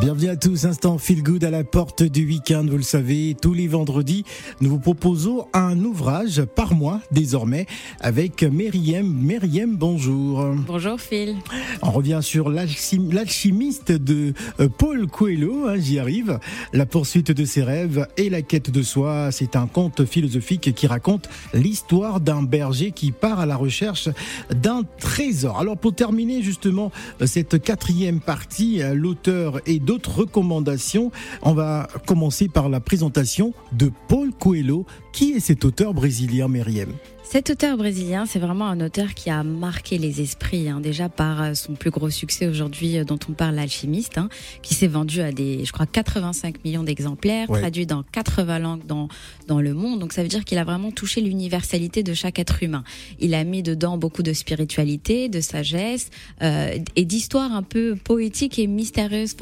Bienvenue à tous, instant feel good à la porte du week-end, vous le savez, tous les vendredis, nous vous proposons un ouvrage par mois désormais avec Myriam. Myriam, bonjour. Bonjour Phil. On revient sur l'alchimiste de euh, Paul Coelho, hein, j'y arrive, la poursuite de ses rêves et la quête de soi. C'est un conte philosophique qui raconte l'histoire d'un berger qui part à la recherche d'un trésor. Alors pour terminer justement cette quatrième partie, l'auteur est d'autres recommandations. On va commencer par la présentation de Paul Coelho. Qui est cet auteur brésilien, Myriam? Cet auteur brésilien, c'est vraiment un auteur qui a marqué les esprits, hein, déjà par euh, son plus gros succès aujourd'hui euh, dont on parle, l'alchimiste, hein, qui s'est vendu à des, je crois, 85 millions d'exemplaires, traduit dans 80 langues dans, dans le monde. Donc ça veut dire qu'il a vraiment touché l'universalité de chaque être humain. Il a mis dedans beaucoup de spiritualité, de sagesse euh, et d'histoires un peu poétiques et mystérieuses,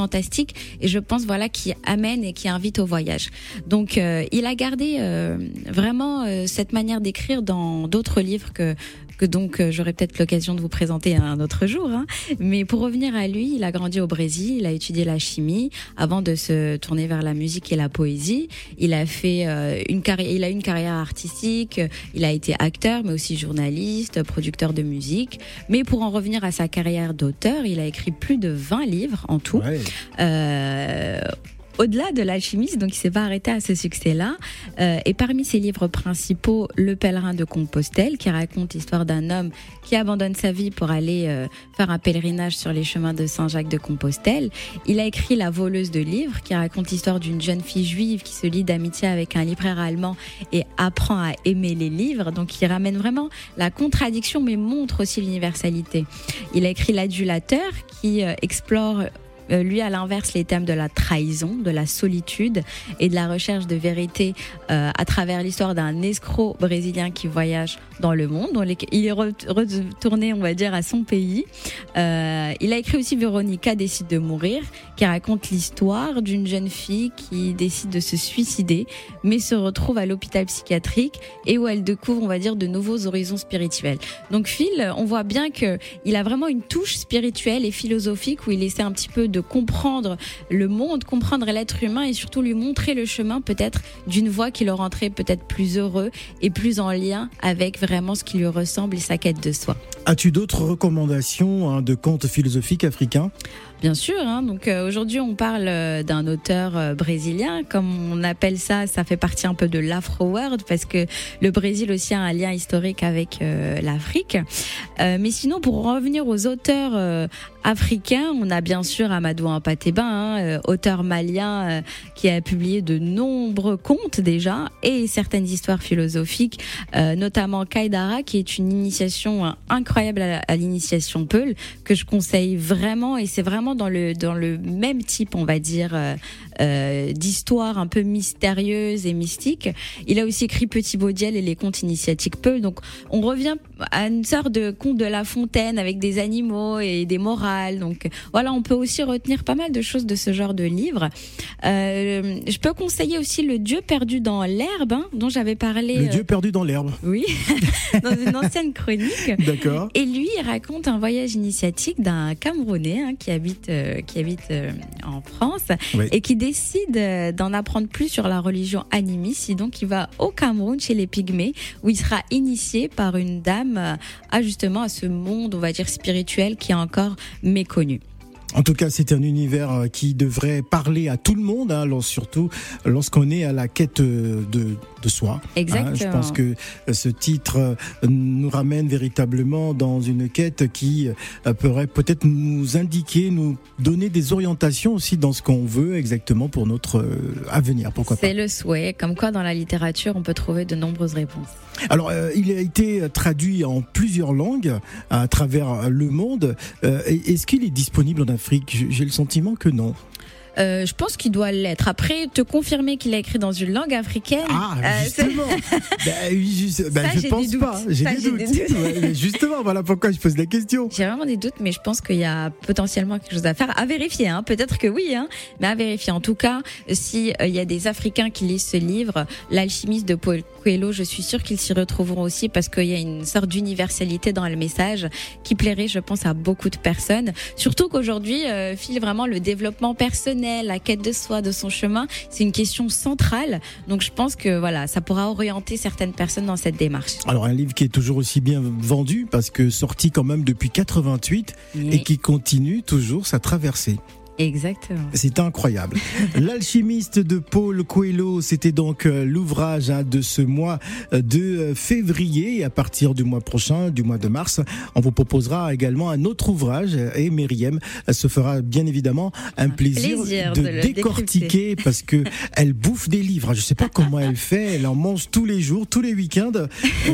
Et je pense voilà qui amène et qui invite au voyage. Donc euh, il a gardé euh, vraiment cette manière d'écrire dans d'autres livres que que donc euh, j'aurai peut-être l'occasion de vous présenter un autre jour. Hein. Mais pour revenir à lui, il a grandi au Brésil, il a étudié la chimie avant de se tourner vers la musique et la poésie. Il a fait euh, une carrière, il a une carrière artistique, il a été acteur, mais aussi journaliste, producteur de musique. Mais pour en revenir à sa carrière d'auteur, il a écrit plus de 20 livres en tout. Euh, au-delà de l'alchimiste, donc il s'est pas arrêté à ce succès-là. Euh, et parmi ses livres principaux, Le pèlerin de Compostelle, qui raconte l'histoire d'un homme qui abandonne sa vie pour aller euh, faire un pèlerinage sur les chemins de Saint-Jacques de Compostelle. Il a écrit La voleuse de livres, qui raconte l'histoire d'une jeune fille juive qui se lie d'amitié avec un libraire allemand et apprend à aimer les livres. Donc il ramène vraiment la contradiction, mais montre aussi l'universalité. Il a écrit L'adulateur, qui euh, explore lui, à l'inverse, les thèmes de la trahison, de la solitude et de la recherche de vérité euh, à travers l'histoire d'un escroc brésilien qui voyage dans le monde. Il est retourné, on va dire, à son pays. Euh, il a écrit aussi Véronica décide de mourir, qui raconte l'histoire d'une jeune fille qui décide de se suicider, mais se retrouve à l'hôpital psychiatrique et où elle découvre, on va dire, de nouveaux horizons spirituels. Donc Phil, on voit bien que il a vraiment une touche spirituelle et philosophique où il essaie un petit peu de comprendre le monde, comprendre l'être humain et surtout lui montrer le chemin peut-être d'une voie qui le rendrait peut-être plus heureux et plus en lien avec vraiment ce qui lui ressemble et sa quête de soi. As-tu d'autres recommandations hein, de contes philosophiques africains? Bien sûr. Hein. donc euh, aujourd'hui, on parle euh, d'un auteur euh, brésilien, comme on appelle ça. Ça fait partie un peu de l'Afro World parce que le Brésil aussi a un lien historique avec l'Afrique. mais sinon, pour revenir aux auteurs africains, on a bien sûr Amadou Ampateba, hein, auteur malien qui a publié de nombreux contes déjà et certaines histoires philosophiques, notamment Kaidara, qui est une initiation incroyable à, à l'initiation Peul que je conseille vraiment et c'est vraiment dans le dans le même type, on va dire, euh, euh, d'histoire un peu mystérieuse et mystique. Il a aussi écrit Petit Baudiel et les contes initiatiques Peul. Donc on revient à une sorte de conte de La Fontaine avec des animaux et des morales. Donc voilà, on peut aussi retenir pas mal de choses de ce genre de livre. Euh, je peux conseiller aussi Le Dieu perdu dans l'herbe, hein, dont j'avais parlé. Le Dieu perdu dans l'herbe. Oui, dans une ancienne chronique. D'accord. Et lui, il raconte un voyage initiatique d'un Camerounais hein, qui habite euh, qui habite euh, en France et qui décide euh, d'en apprendre plus sur la religion animiste. Donc, il va au Cameroun chez les Pygmées où il sera initié par une dame à justement à ce monde, on va dire spirituel qui est encore méconnu. En tout cas, c'est un univers euh, qui devrait parler à tout le monde, hein, surtout lorsqu'on est à la quête de, de soi. Hein. Exactement. je pense que euh, ce titre euh, nous ramène véritablement dans une quête qui pourrait peut-être nous indiquer, nous donner des orientations aussi dans ce qu'on veut exactement pour notre avenir. Pourquoi pas C'est le souhait. Comme quoi, dans la littérature, on peut trouver de nombreuses réponses. Alors, il a été traduit en plusieurs langues à travers le monde. Est-ce qu'il est disponible en J'ai le sentiment que non. Euh, Je pense qu'il doit l'être. Après, te confirmer qu'il a écrit dans une langue africaine. Ah, euh, justement. ben, ben, je pense pas. J'ai des, doutes. Ouais, justement, voilà pourquoi je pose la question. J'ai vraiment des doutes, mais je pense qu'il y a potentiellement quelque chose à faire. À vérifier, hein. peut-être que oui, hein. mais à vérifier. En tout cas, si il y a des Africains qui lisent ce livre, L'alchimiste de Paul Coelho, je suis sûre qu'ils s'y retrouveront aussi parce qu'il y a une sorte d'universalité dans le message qui plairait, je pense, à beaucoup de personnes. Surtout qu'aujourd'hui, euh, file vraiment le développement personnel, la quête de soi, de son chemin. C'est une question centrale. Donc je pense que voilà, ça pourra orienter certaines personnes dans cette démarche. Alors un livre qui est toujours aussi bien vendu parce que sorti quand même depuis 88 et qui continue toujours sa traversée. Exactement. C'est incroyable. L'alchimiste de Paul Coelho, c'était donc euh, l'ouvrage hein, de ce mois euh, de euh, février. Et à partir du mois prochain, du mois de mars, on vous proposera également un autre ouvrage. Et Myriam se fera bien évidemment un, plaisir, de, décortiquer parce que elle bouffe des livres. Je sais pas comment elle fait. Elle en mange tous les jours, tous les week-ends.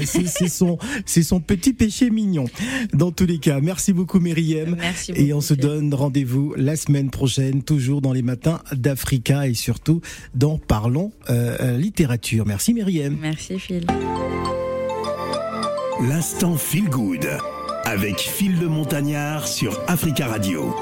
C'est son, c'est son petit péché mignon. Dans tous les cas, merci beaucoup Myriam. Merci beaucoup, et on se donne rendez-vous la semaine prochaine, toujours dans les matins d'Africa et surtout dans Parlons euh, euh, littérature. Merci Myriam. Merci Phil. L'instant Feel Good avec Phil le Montagnard sur Africa Radio.